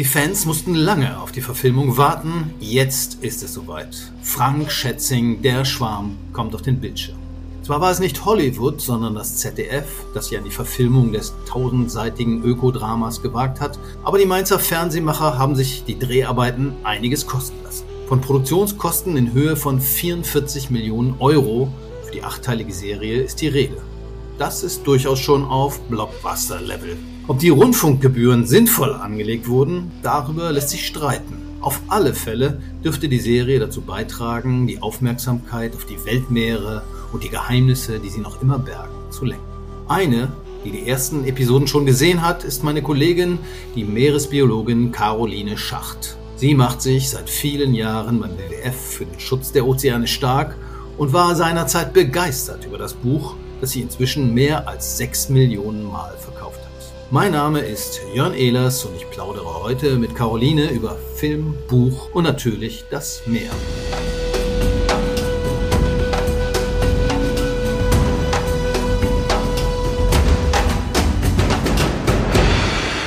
Die Fans mussten lange auf die Verfilmung warten. Jetzt ist es soweit. Frank Schätzing, der Schwarm, kommt auf den Bildschirm. Zwar war es nicht Hollywood, sondern das ZDF, das sich an die Verfilmung des tausendseitigen Ökodramas gewagt hat, aber die Mainzer Fernsehmacher haben sich die Dreharbeiten einiges kosten lassen. Von Produktionskosten in Höhe von 44 Millionen Euro für die achteilige Serie ist die Rede. Das ist durchaus schon auf Blockbuster-Level. Ob die Rundfunkgebühren sinnvoll angelegt wurden, darüber lässt sich streiten. Auf alle Fälle dürfte die Serie dazu beitragen, die Aufmerksamkeit auf die Weltmeere und die Geheimnisse, die sie noch immer bergen, zu lenken. Eine, die die ersten Episoden schon gesehen hat, ist meine Kollegin, die Meeresbiologin Caroline Schacht. Sie macht sich seit vielen Jahren beim WWF für den Schutz der Ozeane stark und war seinerzeit begeistert über das Buch, das sie inzwischen mehr als sechs Millionen Mal verkauft hat. Mein Name ist Jörn Ehlers und ich plaudere heute mit Caroline über Film, Buch und natürlich das Meer.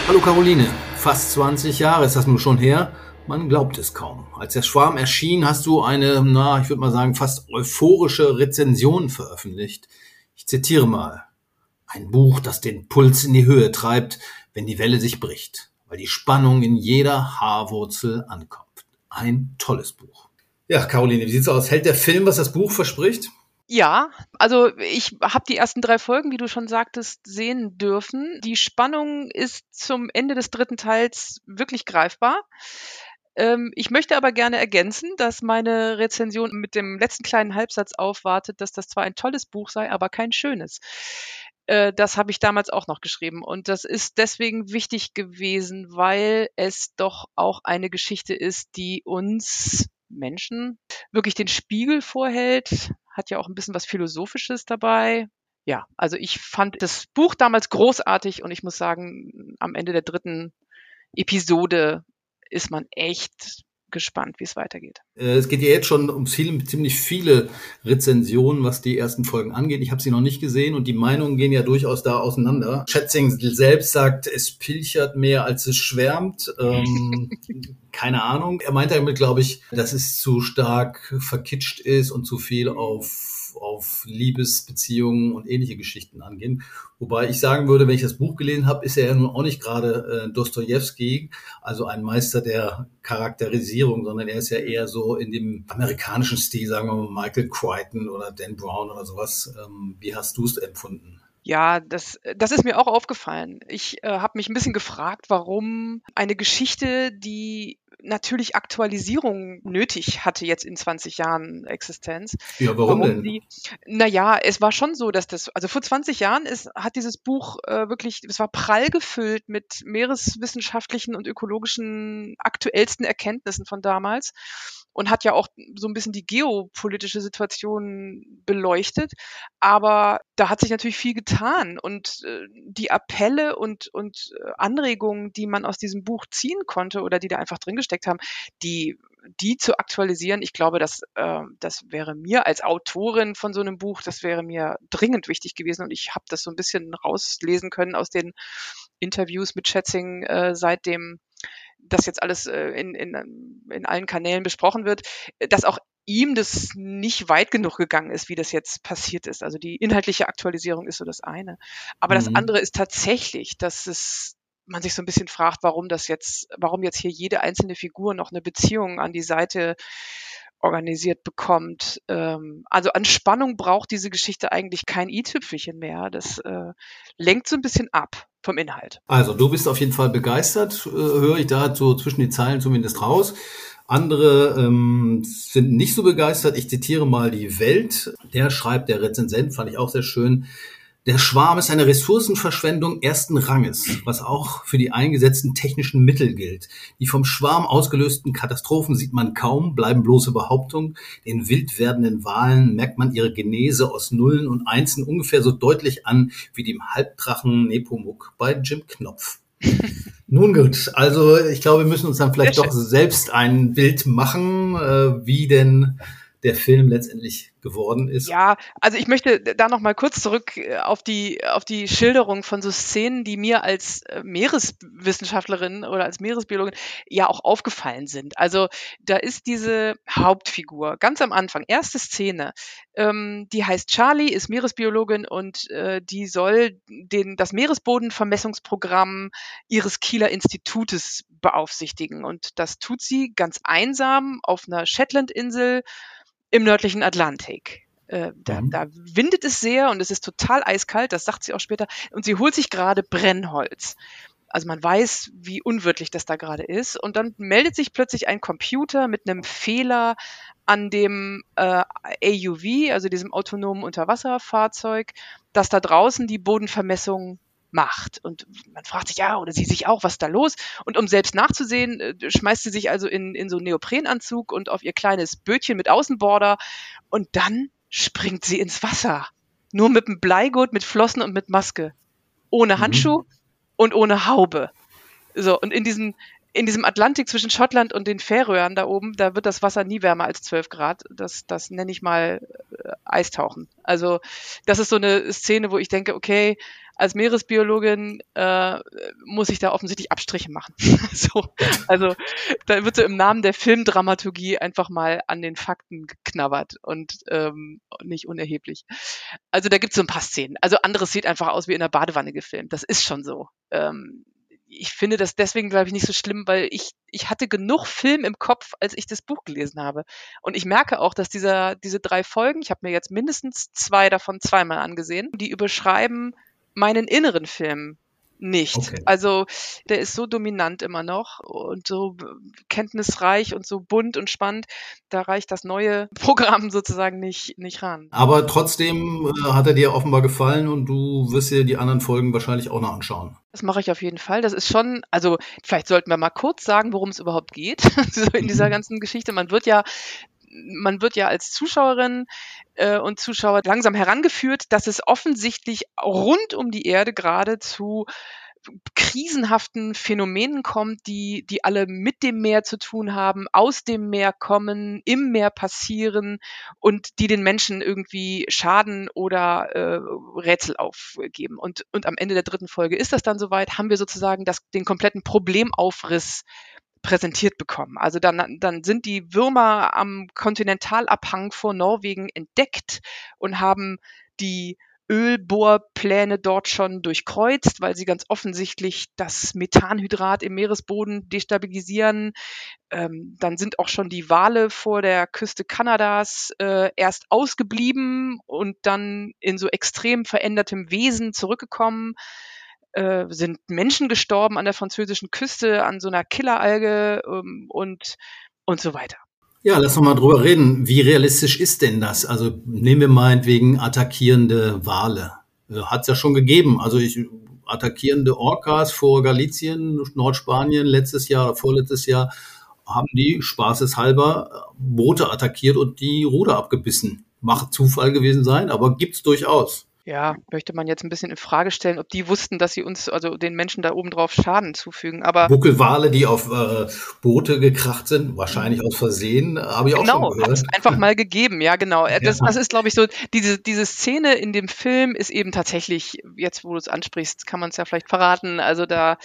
Hallo Caroline, fast 20 Jahre ist das nun schon her. Man glaubt es kaum. Als der Schwarm erschien, hast du eine, na, ich würde mal sagen, fast euphorische Rezension veröffentlicht. Ich zitiere mal. Ein Buch, das den Puls in die Höhe treibt, wenn die Welle sich bricht, weil die Spannung in jeder Haarwurzel ankommt. Ein tolles Buch. Ja, Caroline, wie sieht's aus? Hält der Film, was das Buch verspricht? Ja, also ich habe die ersten drei Folgen, wie du schon sagtest, sehen dürfen. Die Spannung ist zum Ende des dritten Teils wirklich greifbar. Ähm, ich möchte aber gerne ergänzen, dass meine Rezension mit dem letzten kleinen Halbsatz aufwartet, dass das zwar ein tolles Buch sei, aber kein schönes. Äh, das habe ich damals auch noch geschrieben. Und das ist deswegen wichtig gewesen, weil es doch auch eine Geschichte ist, die uns Menschen wirklich den Spiegel vorhält. Hat ja auch ein bisschen was Philosophisches dabei. Ja, also ich fand das Buch damals großartig und ich muss sagen, am Ende der dritten Episode ist man echt gespannt, wie es weitergeht. Äh, es geht ja jetzt schon um viel, ziemlich viele Rezensionen, was die ersten Folgen angeht. Ich habe sie noch nicht gesehen und die Meinungen gehen ja durchaus da auseinander. Schätzing selbst sagt, es pilchert mehr, als es schwärmt. Ähm, keine Ahnung. Er meint damit, glaube ich, dass es zu stark verkitscht ist und zu viel auf auf Liebesbeziehungen und ähnliche Geschichten angehen. Wobei ich sagen würde, wenn ich das Buch gelesen habe, ist er ja nun auch nicht gerade äh, Dostoevsky, also ein Meister der Charakterisierung, sondern er ist ja eher so in dem amerikanischen Stil, sagen wir mal Michael Crichton oder Dan Brown oder sowas. Ähm, wie hast du es empfunden? Ja, das, das ist mir auch aufgefallen. Ich äh, habe mich ein bisschen gefragt, warum eine Geschichte, die natürlich Aktualisierung nötig hatte jetzt in 20 Jahren Existenz. Ja, warum, warum denn? Die, naja, es war schon so, dass das, also vor 20 Jahren ist, hat dieses Buch äh, wirklich, es war prall gefüllt mit meereswissenschaftlichen und ökologischen aktuellsten Erkenntnissen von damals und hat ja auch so ein bisschen die geopolitische Situation beleuchtet. Aber da hat sich natürlich viel getan und äh, die Appelle und, und äh, Anregungen, die man aus diesem Buch ziehen konnte oder die da einfach drin gesteckt haben, die die zu aktualisieren, ich glaube, das, äh, das wäre mir als Autorin von so einem Buch, das wäre mir dringend wichtig gewesen. Und ich habe das so ein bisschen rauslesen können aus den Interviews mit Schätzing äh, seit dem das jetzt alles äh, in, in, in allen Kanälen besprochen wird, dass auch ihm das nicht weit genug gegangen ist, wie das jetzt passiert ist. Also die inhaltliche Aktualisierung ist so das eine. Aber mhm. das andere ist tatsächlich, dass es man sich so ein bisschen fragt, warum das jetzt, warum jetzt hier jede einzelne Figur noch eine Beziehung an die Seite organisiert bekommt. Ähm, also an Spannung braucht diese Geschichte eigentlich kein i-Tüpfelchen mehr. Das äh, lenkt so ein bisschen ab vom Inhalt. Also du bist auf jeden Fall begeistert, äh, höre ich da so zwischen die Zeilen zumindest raus. Andere ähm, sind nicht so begeistert. Ich zitiere mal die Welt. Der schreibt, der Rezensent, fand ich auch sehr schön. Der Schwarm ist eine Ressourcenverschwendung ersten Ranges, was auch für die eingesetzten technischen Mittel gilt. Die vom Schwarm ausgelösten Katastrophen sieht man kaum, bleiben bloße Behauptungen. Den wild werdenden Wahlen merkt man ihre Genese aus Nullen und Einsen ungefähr so deutlich an wie dem Halbdrachen Nepomuk bei Jim Knopf. Nun gut, also ich glaube, wir müssen uns dann vielleicht doch selbst ein Bild machen, äh, wie denn der Film letztendlich geworden ist. Ja, also ich möchte da noch mal kurz zurück äh, auf die auf die Schilderung von so Szenen, die mir als äh, Meereswissenschaftlerin oder als Meeresbiologin ja auch aufgefallen sind. Also da ist diese Hauptfigur ganz am Anfang, erste Szene, ähm, die heißt Charlie, ist Meeresbiologin und äh, die soll den das Meeresbodenvermessungsprogramm ihres Kieler Institutes beaufsichtigen und das tut sie ganz einsam auf einer Shetland-Insel im nördlichen Atlantik. Äh, da, mhm. da windet es sehr und es ist total eiskalt, das sagt sie auch später. Und sie holt sich gerade Brennholz. Also man weiß, wie unwirtlich das da gerade ist. Und dann meldet sich plötzlich ein Computer mit einem Fehler an dem äh, AUV, also diesem autonomen Unterwasserfahrzeug, dass da draußen die Bodenvermessung macht. Und man fragt sich, ja, oder sie sich auch, was ist da los? Und um selbst nachzusehen, äh, schmeißt sie sich also in, in so einen Neoprenanzug und auf ihr kleines Bötchen mit Außenborder und dann springt sie ins Wasser. Nur mit einem Bleigurt, mit Flossen und mit Maske. Ohne mhm. Handschuh mhm. und ohne Haube. So, und in diesem, in diesem Atlantik zwischen Schottland und den Färöern da oben, da wird das Wasser nie wärmer als 12 Grad. Das, das nenne ich mal äh, Eistauchen. Also das ist so eine Szene, wo ich denke, okay, als Meeresbiologin äh, muss ich da offensichtlich Abstriche machen. so, also da wird so im Namen der Filmdramaturgie einfach mal an den Fakten geknabbert und ähm, nicht unerheblich. Also da gibt es so ein paar Szenen. Also anderes sieht einfach aus wie in der Badewanne gefilmt. Das ist schon so. Ähm, ich finde das deswegen, glaube ich, nicht so schlimm, weil ich, ich hatte genug Film im Kopf, als ich das Buch gelesen habe. Und ich merke auch, dass dieser, diese drei Folgen, ich habe mir jetzt mindestens zwei davon zweimal angesehen, die überschreiben meinen inneren Film nicht. Okay. Also der ist so dominant immer noch und so kenntnisreich und so bunt und spannend. Da reicht das neue Programm sozusagen nicht, nicht ran. Aber trotzdem äh, hat er dir offenbar gefallen und du wirst dir die anderen Folgen wahrscheinlich auch noch anschauen. Das mache ich auf jeden Fall. Das ist schon, also vielleicht sollten wir mal kurz sagen, worum es überhaupt geht so in dieser mhm. ganzen Geschichte. Man wird ja man wird ja als Zuschauerin äh, und Zuschauer langsam herangeführt, dass es offensichtlich rund um die Erde gerade zu krisenhaften Phänomenen kommt, die, die alle mit dem Meer zu tun haben, aus dem Meer kommen, im Meer passieren und die den Menschen irgendwie Schaden oder äh, Rätsel aufgeben. Und, und am Ende der dritten Folge ist das dann soweit, haben wir sozusagen das, den kompletten Problemaufriss präsentiert bekommen. Also dann, dann sind die Würmer am Kontinentalabhang vor Norwegen entdeckt und haben die Ölbohrpläne dort schon durchkreuzt, weil sie ganz offensichtlich das Methanhydrat im Meeresboden destabilisieren. Ähm, dann sind auch schon die Wale vor der Küste Kanadas äh, erst ausgeblieben und dann in so extrem verändertem Wesen zurückgekommen äh, sind Menschen gestorben an der französischen Küste an so einer Killeralge ähm, und, und so weiter. Ja, lass uns mal drüber reden. Wie realistisch ist denn das? Also nehmen wir meinetwegen attackierende Wale. Also, Hat es ja schon gegeben. Also ich, attackierende Orcas vor Galicien, Nordspanien, letztes Jahr oder vorletztes Jahr haben die spaßeshalber Boote attackiert und die Ruder abgebissen. Macht Zufall gewesen sein, aber gibt's durchaus. Ja, möchte man jetzt ein bisschen in Frage stellen, ob die wussten, dass sie uns, also den Menschen da oben drauf Schaden zufügen. Aber Buckelwale, die auf äh, Boote gekracht sind, wahrscheinlich aus Versehen, habe ich auch genau, schon gehört. Genau, einfach mal gegeben, ja genau. Ja. Das, das ist, glaube ich, so, diese, diese Szene in dem Film ist eben tatsächlich, jetzt wo du es ansprichst, kann man es ja vielleicht verraten, also da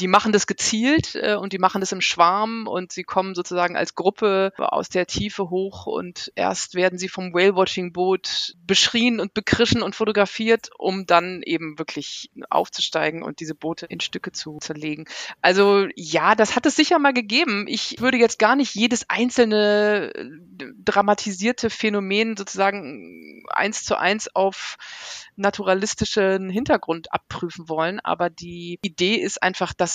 die machen das gezielt äh, und die machen das im Schwarm und sie kommen sozusagen als Gruppe aus der Tiefe hoch und erst werden sie vom Whale-Watching-Boot beschrien und bekrischen und fotografiert, um dann eben wirklich aufzusteigen und diese Boote in Stücke zu zerlegen. Also ja, das hat es sicher mal gegeben. Ich würde jetzt gar nicht jedes einzelne äh, dramatisierte Phänomen sozusagen eins zu eins auf naturalistischen Hintergrund abprüfen wollen, aber die Idee ist einfach, dass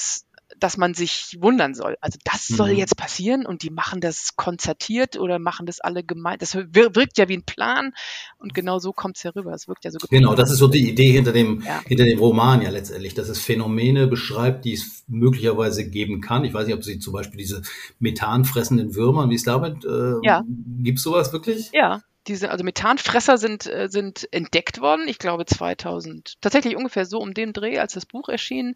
dass man sich wundern soll. Also das soll mhm. jetzt passieren und die machen das konzertiert oder machen das alle gemein. Das wirkt ja wie ein Plan und genau so kommt es herüber. Es wirkt ja so Genau, das ist so die Idee hinter dem, ja. hinter dem Roman ja letztendlich, dass es Phänomene beschreibt, die es möglicherweise geben kann. Ich weiß nicht, ob sie zum Beispiel diese methanfressenden Würmer, wie es damit, äh, ja. gibt es sowas wirklich? Ja, diese, also Methanfresser sind, äh, sind entdeckt worden. Ich glaube 2000, tatsächlich ungefähr so um den Dreh, als das Buch erschien,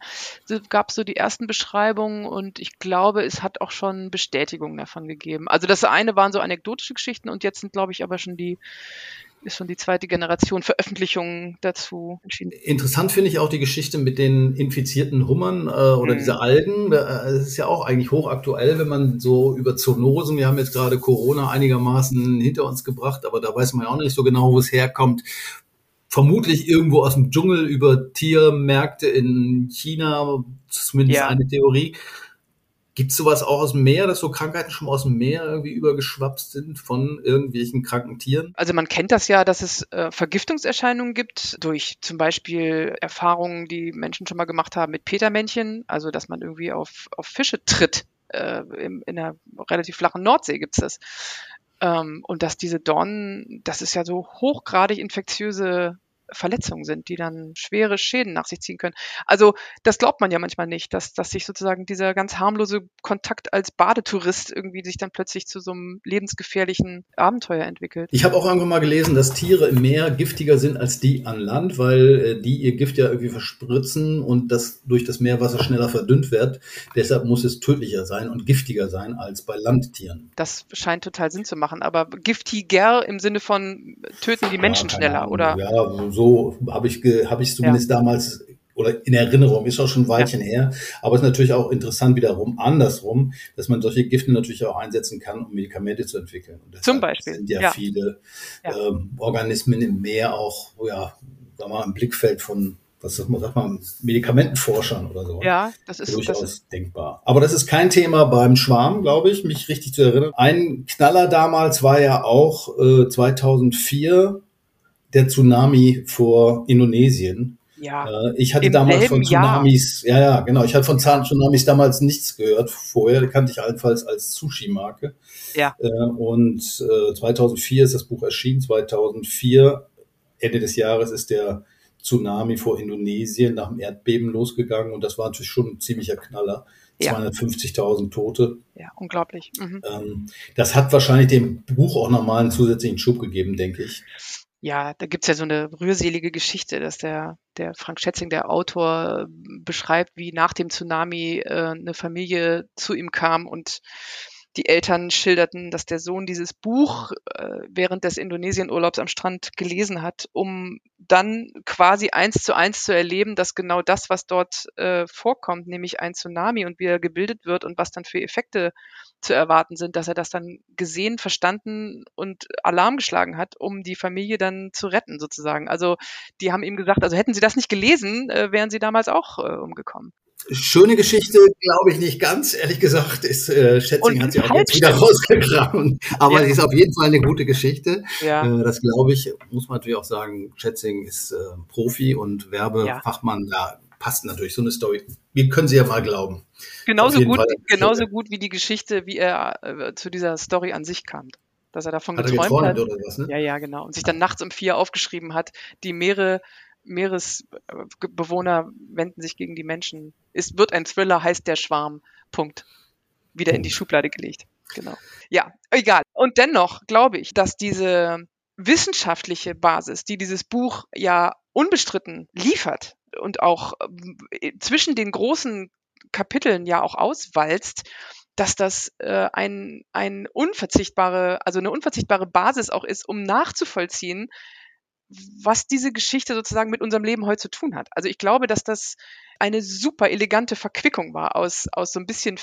gab es so die ersten Beschreibungen und ich glaube, es hat auch schon Bestätigungen davon gegeben. Also das eine waren so anekdotische Geschichten und jetzt sind, glaube ich, aber schon die ist schon die zweite Generation Veröffentlichungen dazu entschieden. Interessant finde ich auch die Geschichte mit den infizierten Hummern äh, oder mhm. diese Algen. Das ist ja auch eigentlich hochaktuell, wenn man so über Zoonosen, wir haben jetzt gerade Corona einigermaßen hinter uns gebracht, aber da weiß man ja auch nicht so genau, wo es herkommt. Vermutlich irgendwo aus dem Dschungel über Tiermärkte in China, zumindest ja. eine Theorie. Gibt es sowas auch aus dem Meer, dass so Krankheiten schon aus dem Meer irgendwie übergeschwappt sind von irgendwelchen kranken Tieren? Also man kennt das ja, dass es äh, Vergiftungserscheinungen gibt durch zum Beispiel Erfahrungen, die Menschen schon mal gemacht haben mit Petermännchen, also dass man irgendwie auf, auf Fische tritt. Äh, in, in einer relativ flachen Nordsee gibt es das. Ähm, und dass diese Dornen, das ist ja so hochgradig infektiöse Verletzungen sind, die dann schwere Schäden nach sich ziehen können. Also das glaubt man ja manchmal nicht, dass, dass sich sozusagen dieser ganz harmlose Kontakt als Badetourist irgendwie sich dann plötzlich zu so einem lebensgefährlichen Abenteuer entwickelt. Ich habe auch irgendwann mal gelesen, dass Tiere im Meer giftiger sind als die an Land, weil äh, die ihr Gift ja irgendwie verspritzen und das durch das Meerwasser schneller verdünnt wird. Deshalb muss es tödlicher sein und giftiger sein als bei Landtieren. Das scheint total Sinn zu machen, aber giftiger im Sinne von töten die Menschen ja, schneller, oder? Ja, so habe ich, hab ich zumindest ja. damals oder in Erinnerung, ist auch schon ein Weilchen ja. her. Aber es ist natürlich auch interessant wiederum andersrum, dass man solche Gifte natürlich auch einsetzen kann, um Medikamente zu entwickeln. Zum Beispiel. sind ja, ja. viele ähm, Organismen im Meer auch, ja, sagen wir mal, im Blickfeld von was sagt man, sagt man, Medikamentenforschern oder so. Ja, das ist durchaus das ist, denkbar. Aber das ist kein Thema beim Schwarm, glaube ich, mich richtig zu erinnern. Ein Knaller damals war ja auch äh, 2004 der Tsunami vor Indonesien. Ja, äh, ich hatte damals von Tsunamis, Jahr. ja, ja, genau. Ich hatte von Tsunamis damals nichts gehört. Vorher kannte ich allenfalls als Sushi-Marke. Ja. Äh, und 2004 ist das Buch erschienen. 2004, Ende des Jahres, ist der Tsunami vor Indonesien nach dem Erdbeben losgegangen. Und das war natürlich schon ein ziemlicher Knaller. 250.000 Tote. Ja, unglaublich. Mhm. Ähm, das hat wahrscheinlich dem Buch auch nochmal einen zusätzlichen Schub gegeben, denke ich ja, da gibt's ja so eine rührselige Geschichte, dass der, der Frank Schätzing, der Autor, beschreibt, wie nach dem Tsunami äh, eine Familie zu ihm kam und die Eltern schilderten, dass der Sohn dieses Buch äh, während des Indonesienurlaubs am Strand gelesen hat, um dann quasi eins zu eins zu erleben, dass genau das, was dort äh, vorkommt, nämlich ein Tsunami und wie er gebildet wird und was dann für Effekte zu erwarten sind, dass er das dann gesehen, verstanden und Alarm geschlagen hat, um die Familie dann zu retten sozusagen. Also die haben ihm gesagt, also hätten sie das nicht gelesen, äh, wären sie damals auch äh, umgekommen. Schöne Geschichte, glaube ich nicht ganz, ehrlich gesagt. Ist, äh, Schätzing hat sie auch jetzt wieder rausgekramt. Aber ja. sie ist auf jeden Fall eine gute Geschichte. Ja. Äh, das glaube ich, muss man natürlich auch sagen, Schätzing ist äh, Profi und Werbefachmann. Ja. Da passt natürlich so eine Story. Wir können sie ja mal glauben. Genauso gut, genauso gut wie die Geschichte, wie er äh, zu dieser Story an sich kam dass er davon hat geträumt, er geträumt hat. Was, ne? Ja, ja, genau. Und sich dann nachts um vier aufgeschrieben hat, die Meere Meeresbewohner wenden sich gegen die Menschen. Es wird ein Thriller, heißt der Schwarm. Punkt. Wieder in die Schublade gelegt. Genau. Ja, egal. Und dennoch glaube ich, dass diese wissenschaftliche Basis, die dieses Buch ja unbestritten liefert und auch äh, zwischen den großen Kapiteln ja auch auswalzt, dass das äh, ein, ein unverzichtbare, also eine unverzichtbare Basis auch ist, um nachzuvollziehen, was diese Geschichte sozusagen mit unserem Leben heute zu tun hat. Also ich glaube, dass das eine super elegante Verquickung war aus, aus so ein bisschen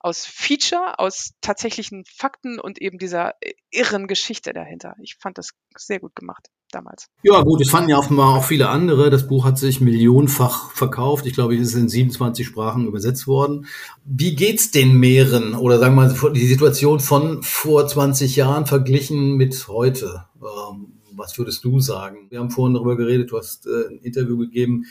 aus Feature, aus tatsächlichen Fakten und eben dieser irren Geschichte dahinter. Ich fand das sehr gut gemacht damals. Ja, gut, es fanden ja offenbar auch viele andere. Das Buch hat sich millionenfach verkauft. Ich glaube, es ist in 27 Sprachen übersetzt worden. Wie geht's den Meeren oder sagen wir mal die Situation von vor 20 Jahren verglichen mit heute? Ähm, was würdest du sagen? Wir haben vorhin darüber geredet, du hast äh, ein Interview gegeben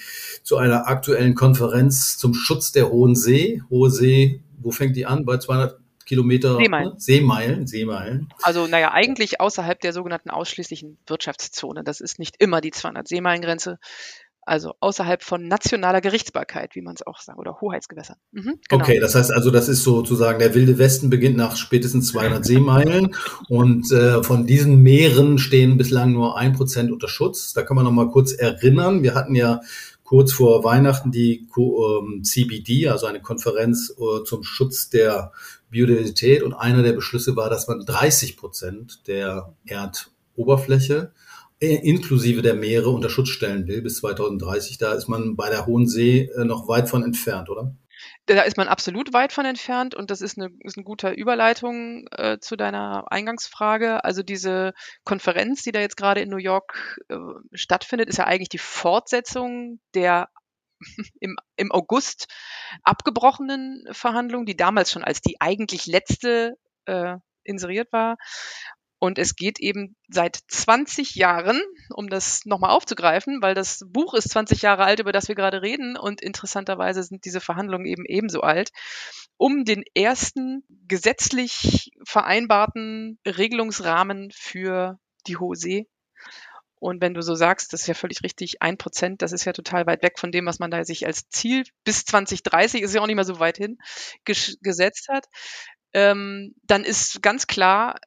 zu einer aktuellen Konferenz zum Schutz der Hohen See. Hohe See, wo fängt die an? Bei 200 Kilometer Seemeilen. Ne? Seemeilen, Seemeilen. Also naja, eigentlich außerhalb der sogenannten ausschließlichen Wirtschaftszone. Das ist nicht immer die 200 Seemeilen-Grenze. Also außerhalb von nationaler Gerichtsbarkeit, wie man es auch sagt, oder Hoheitsgewässern. Mhm, genau. Okay, das heißt also, das ist sozusagen der wilde Westen beginnt nach spätestens 200 Seemeilen und äh, von diesen Meeren stehen bislang nur ein Prozent unter Schutz. Da kann man noch mal kurz erinnern. Wir hatten ja kurz vor Weihnachten die ähm, CBD, also eine Konferenz äh, zum Schutz der Biodiversität. Und einer der Beschlüsse war, dass man 30 Prozent der Erdoberfläche inklusive der Meere unter Schutz stellen will bis 2030. Da ist man bei der Hohen See äh, noch weit von entfernt, oder? Da ist man absolut weit von entfernt und das ist eine, ist eine gute Überleitung äh, zu deiner Eingangsfrage. Also diese Konferenz, die da jetzt gerade in New York äh, stattfindet, ist ja eigentlich die Fortsetzung der im, im August abgebrochenen Verhandlungen, die damals schon als die eigentlich letzte äh, inseriert war. Und es geht eben seit 20 Jahren, um das nochmal aufzugreifen, weil das Buch ist 20 Jahre alt, über das wir gerade reden, und interessanterweise sind diese Verhandlungen eben ebenso alt, um den ersten gesetzlich vereinbarten Regelungsrahmen für die Hohe See. Und wenn du so sagst, das ist ja völlig richtig, ein Prozent, das ist ja total weit weg von dem, was man da sich als Ziel bis 2030, ist ja auch nicht mehr so weit hin, gesetzt hat. Ähm, dann ist ganz klar,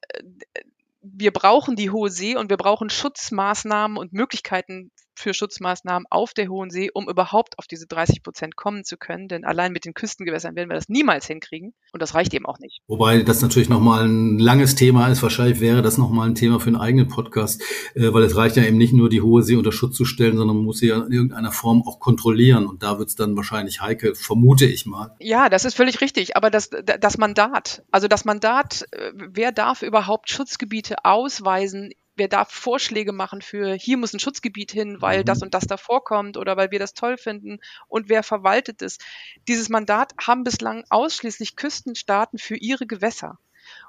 wir brauchen die hohe See und wir brauchen Schutzmaßnahmen und Möglichkeiten für Schutzmaßnahmen auf der Hohen See, um überhaupt auf diese 30 Prozent kommen zu können. Denn allein mit den Küstengewässern werden wir das niemals hinkriegen. Und das reicht eben auch nicht. Wobei das natürlich nochmal ein langes Thema ist. Wahrscheinlich wäre das nochmal ein Thema für einen eigenen Podcast, äh, weil es reicht ja eben nicht nur, die Hohe See unter Schutz zu stellen, sondern man muss sie ja in irgendeiner Form auch kontrollieren. Und da wird es dann wahrscheinlich heikel, vermute ich mal. Ja, das ist völlig richtig. Aber das, das Mandat, also das Mandat, äh, wer darf überhaupt Schutzgebiete ausweisen wer darf Vorschläge machen für, hier muss ein Schutzgebiet hin, weil mhm. das und das da vorkommt oder weil wir das toll finden und wer verwaltet es. Dieses Mandat haben bislang ausschließlich Küstenstaaten für ihre Gewässer.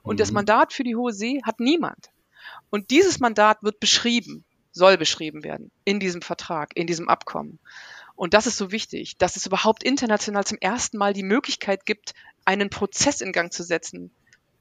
Und mhm. das Mandat für die Hohe See hat niemand. Und dieses Mandat wird beschrieben, soll beschrieben werden in diesem Vertrag, in diesem Abkommen. Und das ist so wichtig, dass es überhaupt international zum ersten Mal die Möglichkeit gibt, einen Prozess in Gang zu setzen,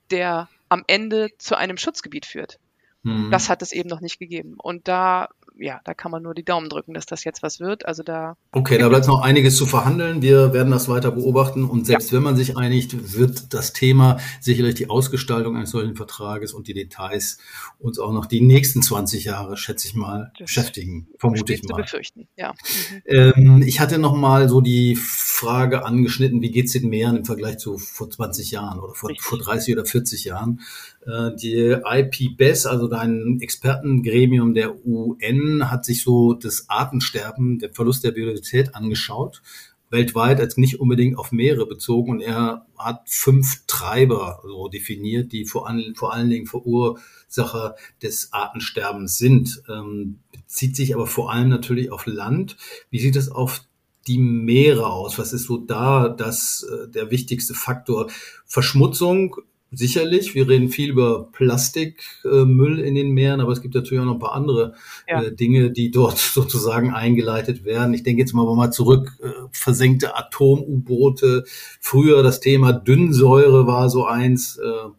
der am Ende zu einem Schutzgebiet führt. Mhm. Das hat es eben noch nicht gegeben. Und da ja, da kann man nur die Daumen drücken, dass das jetzt was wird. Also da. Okay, da bleibt noch einiges zu verhandeln. Wir werden das weiter beobachten und selbst ja. wenn man sich einigt, wird das Thema sicherlich die Ausgestaltung eines solchen Vertrages und die Details uns auch noch die nächsten 20 Jahre, schätze ich mal, das beschäftigen. Vermute ich mal. Zu befürchten, ja. Mhm. Ähm, ich hatte noch mal so die Frage angeschnitten, wie geht's den Meeren im Vergleich zu vor 20 Jahren oder vor, vor 30 oder 40 Jahren? Äh, die IPBES, also dein Expertengremium der UN, hat sich so das Artensterben, den Verlust der Biodiversität angeschaut, weltweit als nicht unbedingt auf Meere bezogen. Und er hat fünf Treiber so definiert, die vor, allen, vor allen Dingen Verursacher des Artensterbens sind. Ähm, bezieht sich aber vor allem natürlich auf Land. Wie sieht es auf die Meere aus? Was ist so da das, äh, der wichtigste Faktor? Verschmutzung sicherlich. Wir reden viel über Plastikmüll äh, in den Meeren, aber es gibt natürlich auch noch ein paar andere ja. äh, Dinge, die dort sozusagen eingeleitet werden. Ich denke jetzt mal, mal zurück, äh, versenkte Atom-U-Boote. Früher das Thema Dünnsäure war so eins. Äh,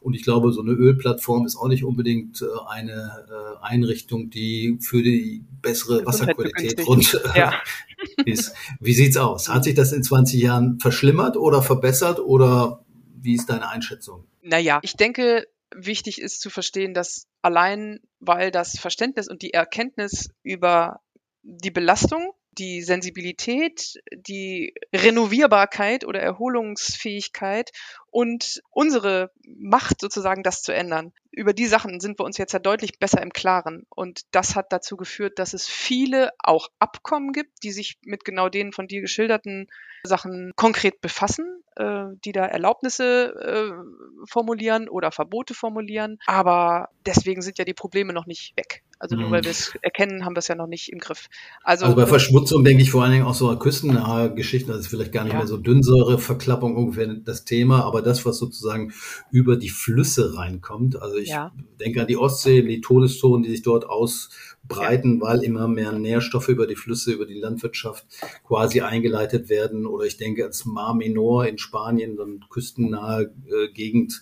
und ich glaube, so eine Ölplattform ist auch nicht unbedingt äh, eine äh, Einrichtung, die für die bessere Wasserqualität rund ja. ist. Wie sieht's aus? Hat sich das in 20 Jahren verschlimmert oder verbessert oder wie ist deine Einschätzung? Naja, ich denke, wichtig ist zu verstehen, dass allein weil das Verständnis und die Erkenntnis über die Belastung, die Sensibilität, die Renovierbarkeit oder Erholungsfähigkeit und unsere Macht sozusagen, das zu ändern. Über die Sachen sind wir uns jetzt ja deutlich besser im Klaren. Und das hat dazu geführt, dass es viele auch Abkommen gibt, die sich mit genau den von dir geschilderten Sachen konkret befassen äh, die da Erlaubnisse äh, formulieren oder Verbote formulieren. Aber deswegen sind ja die Probleme noch nicht weg. Also nur mhm. weil wir es erkennen, haben wir es ja noch nicht im Griff. Also, also bei Verschmutzung denke ich vor allen Dingen auch so küstennahe Geschichten, das ist vielleicht gar nicht ja. mehr so Dünnsäureverklappung ungefähr das Thema, aber das, was sozusagen über die Flüsse reinkommt. Also ich ja. denke an die Ostsee, die Todeszonen, die sich dort aus breiten, weil immer mehr Nährstoffe über die Flüsse, über die Landwirtschaft quasi eingeleitet werden. Oder ich denke ans Mar Menor in Spanien, dann küstennahe äh, Gegend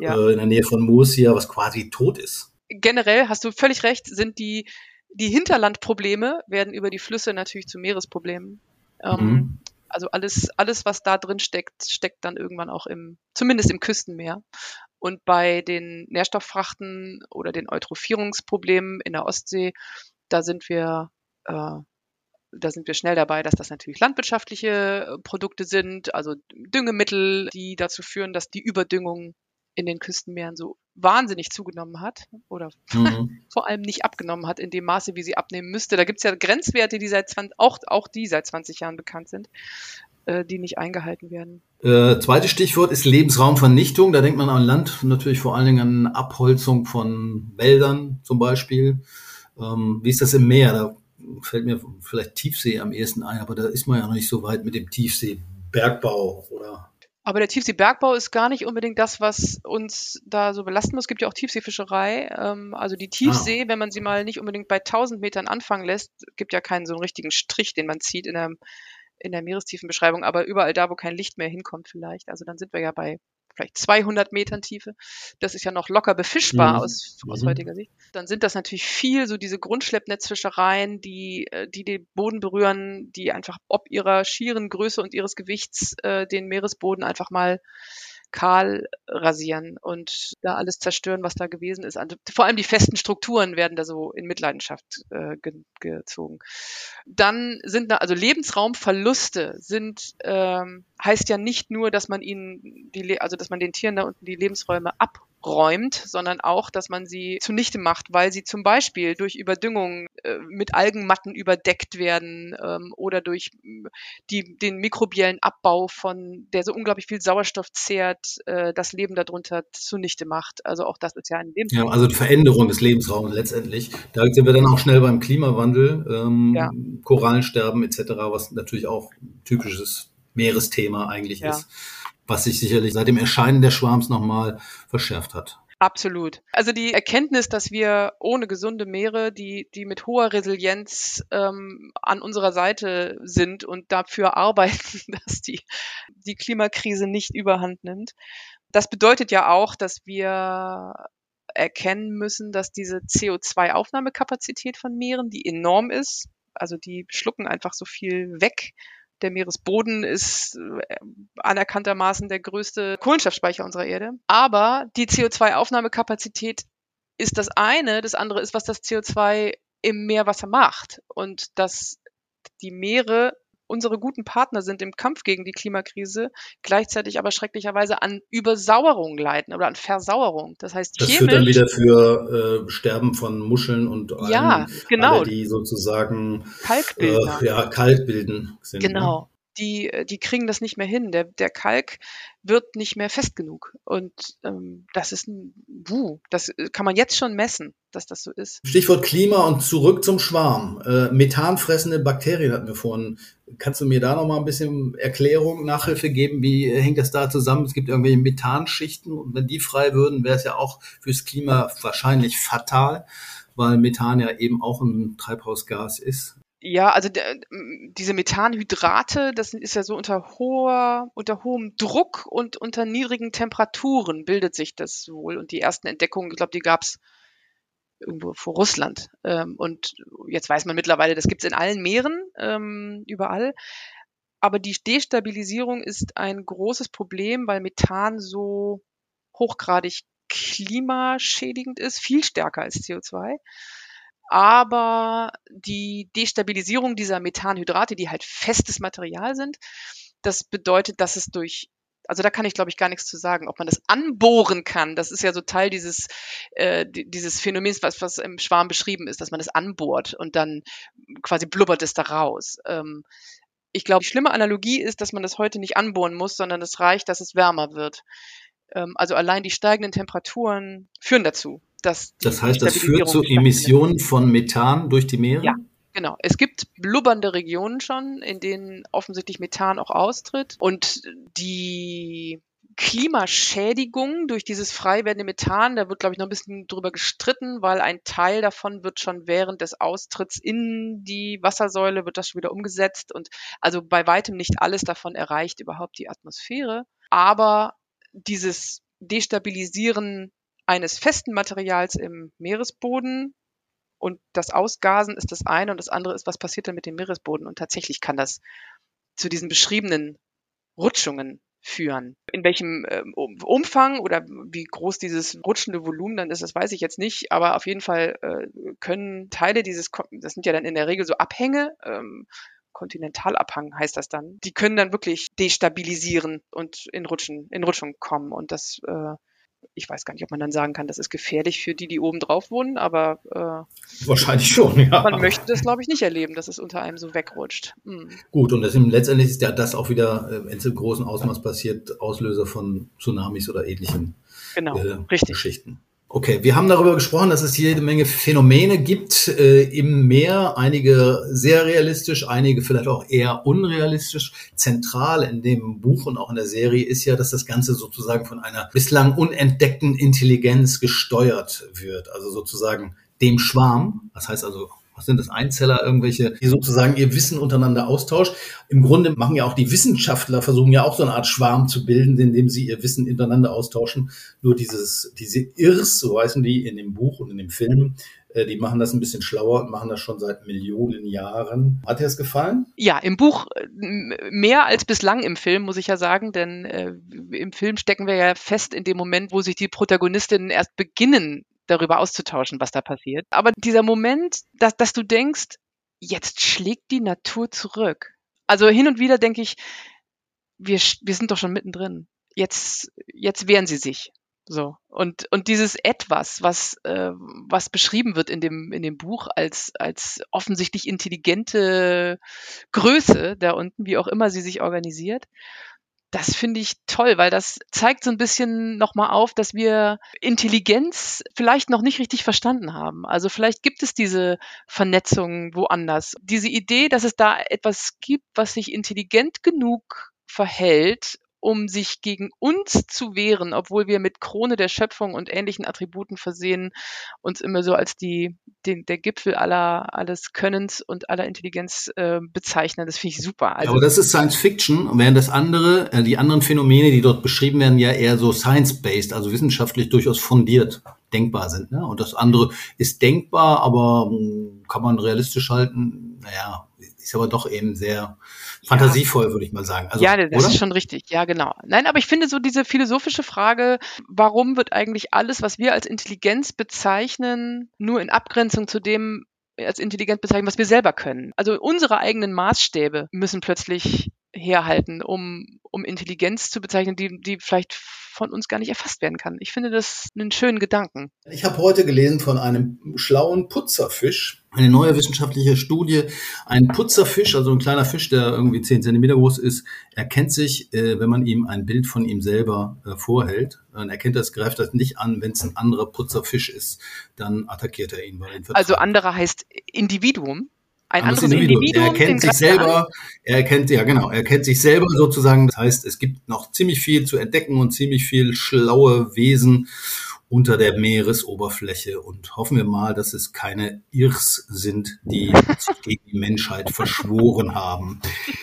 ja. äh, in der Nähe von Murcia, was quasi tot ist. Generell hast du völlig recht, sind die Die Hinterlandprobleme werden über die Flüsse natürlich zu Meeresproblemen. Ähm, mhm. Also alles, alles, was da drin steckt, steckt dann irgendwann auch im, zumindest im Küstenmeer. Und bei den Nährstofffrachten oder den Eutrophierungsproblemen in der Ostsee, da sind wir, äh, da sind wir schnell dabei, dass das natürlich landwirtschaftliche Produkte sind, also Düngemittel, die dazu führen, dass die Überdüngung in den Küstenmeeren so wahnsinnig zugenommen hat oder mhm. vor allem nicht abgenommen hat in dem Maße, wie sie abnehmen müsste. Da gibt es ja Grenzwerte, die seit 20, auch, auch die seit 20 Jahren bekannt sind, äh, die nicht eingehalten werden. Äh, zweites Stichwort ist Lebensraumvernichtung. Da denkt man an Land natürlich vor allen Dingen an Abholzung von Wäldern zum Beispiel. Ähm, wie ist das im Meer? Da fällt mir vielleicht Tiefsee am ehesten ein, aber da ist man ja noch nicht so weit mit dem Tiefseebergbau oder aber der Tiefseebergbau ist gar nicht unbedingt das, was uns da so belasten muss. Es gibt ja auch Tiefseefischerei. Ähm, also die Tiefsee, ah. wenn man sie mal nicht unbedingt bei 1000 Metern anfangen lässt, gibt ja keinen so einen richtigen Strich, den man zieht in der, in der Meerestiefenbeschreibung. Aber überall da, wo kein Licht mehr hinkommt vielleicht. Also dann sind wir ja bei vielleicht 200 Metern Tiefe. Das ist ja noch locker befischbar mhm. aus, aus mhm. heutiger Sicht. Dann sind das natürlich viel so diese Grundschleppnetzfischereien, die, äh, die den Boden berühren, die einfach ob ihrer schieren Größe und ihres Gewichts äh, den Meeresboden einfach mal kahl rasieren und da alles zerstören, was da gewesen ist. Also, vor allem die festen Strukturen werden da so in Mitleidenschaft äh, ge gezogen. Dann sind da, also Lebensraumverluste sind, ähm, heißt ja nicht nur, dass man ihnen die, also dass man den Tieren da unten die Lebensräume ab räumt, sondern auch, dass man sie zunichte macht, weil sie zum Beispiel durch Überdüngung äh, mit Algenmatten überdeckt werden ähm, oder durch die, den mikrobiellen Abbau von, der so unglaublich viel Sauerstoff zehrt, äh, das Leben darunter zunichte macht. Also auch das ist ja ein Lebensraum. Ja, also die Veränderung des Lebensraums letztendlich. Da sind wir dann auch schnell beim Klimawandel, ähm, ja. Korallensterben etc., was natürlich auch typisches Meeresthema eigentlich ja. ist was sich sicherlich seit dem Erscheinen der Schwarms nochmal verschärft hat. Absolut. Also die Erkenntnis, dass wir ohne gesunde Meere, die, die mit hoher Resilienz ähm, an unserer Seite sind und dafür arbeiten, dass die, die Klimakrise nicht überhand nimmt. Das bedeutet ja auch, dass wir erkennen müssen, dass diese CO2-Aufnahmekapazität von Meeren, die enorm ist, also die schlucken einfach so viel weg, der Meeresboden ist äh, anerkanntermaßen der größte Kohlenstoffspeicher unserer Erde. Aber die CO2-Aufnahmekapazität ist das eine. Das andere ist, was das CO2 im Meerwasser macht. Und dass die Meere unsere guten Partner sind im Kampf gegen die Klimakrise, gleichzeitig aber schrecklicherweise an Übersauerung leiden oder an Versauerung. Das heißt, das führt dann wieder für äh, Sterben von Muscheln und allen, ja, genau. alle, die sozusagen Kalk bilden. Äh, ja, Kalk bilden sind. Ne? Genau. Ne? Die, äh, die kriegen das nicht mehr hin. Der, der Kalk wird nicht mehr fest genug. Und ähm, das ist ein Wuh. Das äh, kann man jetzt schon messen, dass das so ist. Stichwort Klima und zurück zum Schwarm. Äh, methanfressende Bakterien hatten wir vorhin. Kannst du mir da noch mal ein bisschen Erklärung, Nachhilfe geben? Wie hängt das da zusammen? Es gibt irgendwelche Methanschichten und wenn die frei würden, wäre es ja auch fürs Klima wahrscheinlich fatal, weil Methan ja eben auch ein Treibhausgas ist. Ja, also der, diese Methanhydrate, das ist ja so unter hoher, unter hohem Druck und unter niedrigen Temperaturen bildet sich das wohl. Und die ersten Entdeckungen, ich glaube, die gab's irgendwo vor Russland. Ähm, und jetzt weiß man mittlerweile, das gibt's in allen Meeren, ähm, überall. Aber die Destabilisierung ist ein großes Problem, weil Methan so hochgradig klimaschädigend ist, viel stärker als CO2 aber die Destabilisierung dieser Methanhydrate, die halt festes Material sind, das bedeutet, dass es durch also da kann ich, glaube ich, gar nichts zu sagen. Ob man das anbohren kann, das ist ja so Teil dieses, äh, dieses Phänomens, was, was im Schwarm beschrieben ist, dass man das anbohrt und dann quasi blubbert es da raus. Ähm, ich glaube, die schlimme Analogie ist, dass man das heute nicht anbohren muss, sondern es reicht, dass es wärmer wird. Ähm, also allein die steigenden Temperaturen führen dazu, dass Das heißt, das führt zu Emissionen von Methan durch die Meere? Ja, Genau. Es gibt blubbernde Regionen schon, in denen offensichtlich Methan auch austritt. Und die Klimaschädigung durch dieses frei werdende Methan, da wird, glaube ich, noch ein bisschen drüber gestritten, weil ein Teil davon wird schon während des Austritts in die Wassersäule, wird das schon wieder umgesetzt. Und also bei weitem nicht alles davon erreicht überhaupt die Atmosphäre. Aber dieses Destabilisieren eines festen Materials im Meeresboden Und das Ausgasen ist das eine und das andere ist, was passiert dann mit dem Meeresboden. Und tatsächlich kann das zu diesen beschriebenen Rutschungen führen. In welchem äh, Umfang oder wie groß dieses rutschende Volumen dann ist, das weiß ich jetzt nicht, aber auf jeden Fall äh, können Teile dieses, das sind ja dann in der Regel so Abhänge, ähm, Kontinentalabhang heißt das dann, die können dann wirklich destabilisieren und in Rutschen, in Rutschung kommen und das äh, ich weiß gar nicht, ob man dann sagen kann, das ist gefährlich für die, die oben drauf wohnen, aber äh, wahrscheinlich schon, ja. Man möchte das, glaube ich, nicht erleben, dass es unter einem so wegrutscht. Mhm. Gut, und das ist, letztendlich ist ja das auch wieder, äh, wenn es im großen Ausmaß passiert, Auslöser von Tsunamis oder ähnlichen genau, äh, Geschichten. Okay, wir haben darüber gesprochen, dass es jede Menge Phänomene gibt äh, im Meer, einige sehr realistisch, einige vielleicht auch eher unrealistisch. Zentral in dem Buch und auch in der Serie ist ja, dass das Ganze sozusagen von einer bislang unentdeckten Intelligenz gesteuert wird, also sozusagen dem Schwarm, das heißt also sind das, Einzeller, irgendwelche, die sozusagen ihr Wissen untereinander austauschen. Im Grunde machen ja auch die Wissenschaftler, versuchen ja auch so eine Art Schwarm zu bilden, indem sie ihr Wissen untereinander austauschen. Nur dieses, diese Irrs, so heißen die in dem Buch und in dem Film, äh, die machen das ein bisschen schlauer und machen das schon seit Millionen Jahren. Hat dir das gefallen? Ja, im Buch äh, mehr als bislang im Film, muss ich ja sagen, denn äh, im Film stecken wir ja fest in dem Moment, wo sich die Protagonistinnen erst beginnen, darüber auszutauschen, was da passiert. Aber dieser Moment, dass, dass du denkst, jetzt schlägt die Natur zurück. Also hin und wieder denke ich, wir, wir sind doch schon mittendrin. Jetzt, jetzt wehren sie sich. So. Und, und dieses Etwas, was, äh, was beschrieben wird in dem, in dem Buch als, als offensichtlich intelligente Größe da unten, wie auch immer sie sich organisiert, das finde ich toll, weil das zeigt so ein bisschen nochmal auf, dass wir Intelligenz vielleicht noch nicht richtig verstanden haben. Also vielleicht gibt es diese Vernetzung woanders. Diese Idee, dass es da etwas gibt, was sich intelligent genug verhält, um sich gegen uns zu wehren, obwohl wir mit Krone der Schöpfung und ähnlichen Attributen versehen, uns immer so als die, den, der Gipfel aller, alles Könnens und aller Intelligenz äh, bezeichnen. Das finde ich super. Also, ja, aber das ist Science Fiction, während das andere, äh, die anderen Phänomene, die dort beschrieben werden, ja eher so science-based, also wissenschaftlich durchaus fundiert denkbar sind. Ne? Und das andere ist denkbar, aber hm, kann man realistisch halten. Naja, ist aber doch eben sehr fantasievoll, ja. würde ich mal sagen. Also, ja, das oder? ist schon richtig. Ja, genau. Nein, aber ich finde so diese philosophische Frage, warum wird eigentlich alles, was wir als Intelligenz bezeichnen, nur in Abgrenzung zu dem als intelligent bezeichnen, was wir selber können. Also unsere eigenen Maßstäbe müssen plötzlich herhalten, um, um Intelligenz zu bezeichnen, die, die vielleicht von uns gar nicht erfasst werden kann. Ich finde das einen schönen Gedanken. Ich habe heute gelesen von einem schlauen Putzerfisch, eine neue wissenschaftliche Studie. Ein Putzerfisch, also ein kleiner Fisch, der irgendwie 10 Zentimeter groß ist, erkennt sich, äh, wenn man ihm ein Bild von ihm selber äh, vorhält. Dann erkennt das, greift das nicht an, wenn es ein anderer Putzerfisch ist, dann attackiert er ihn. also anderer heißt Individuum? Ein anderes, Individuum. Individuum. Er erkennt sich selber, er erkennt, ja genau, er kennt sich selber sozusagen. Das heißt, es gibt noch ziemlich viel zu entdecken und ziemlich viel schlaue Wesen unter der Meeresoberfläche und hoffen wir mal, dass es keine Irrs sind, die sich gegen die Menschheit verschworen haben.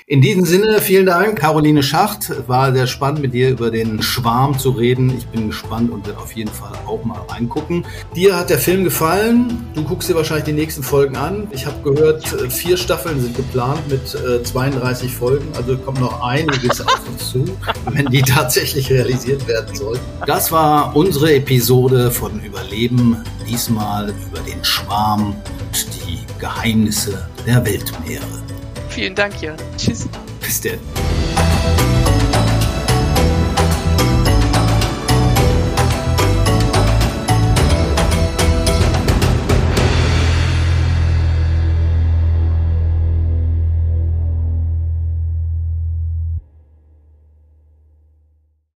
In diesem Sinne, vielen Dank, Caroline Schacht. War sehr spannend, mit dir über den Schwarm zu reden. Ich bin gespannt und werde auf jeden Fall auch mal reingucken. Dir hat der Film gefallen. Du guckst dir wahrscheinlich die nächsten Folgen an. Ich habe gehört, vier Staffeln sind geplant mit 32 äh, Folgen. Also kommt noch einiges auf uns zu, wenn die tatsächlich realisiert werden sollten. Das war unsere Episode Episode von Überleben, diesmal über den Schwarm und die Geheimnisse der Weltmeere. Vielen Dank, Jan. Tschüss. Bis denn.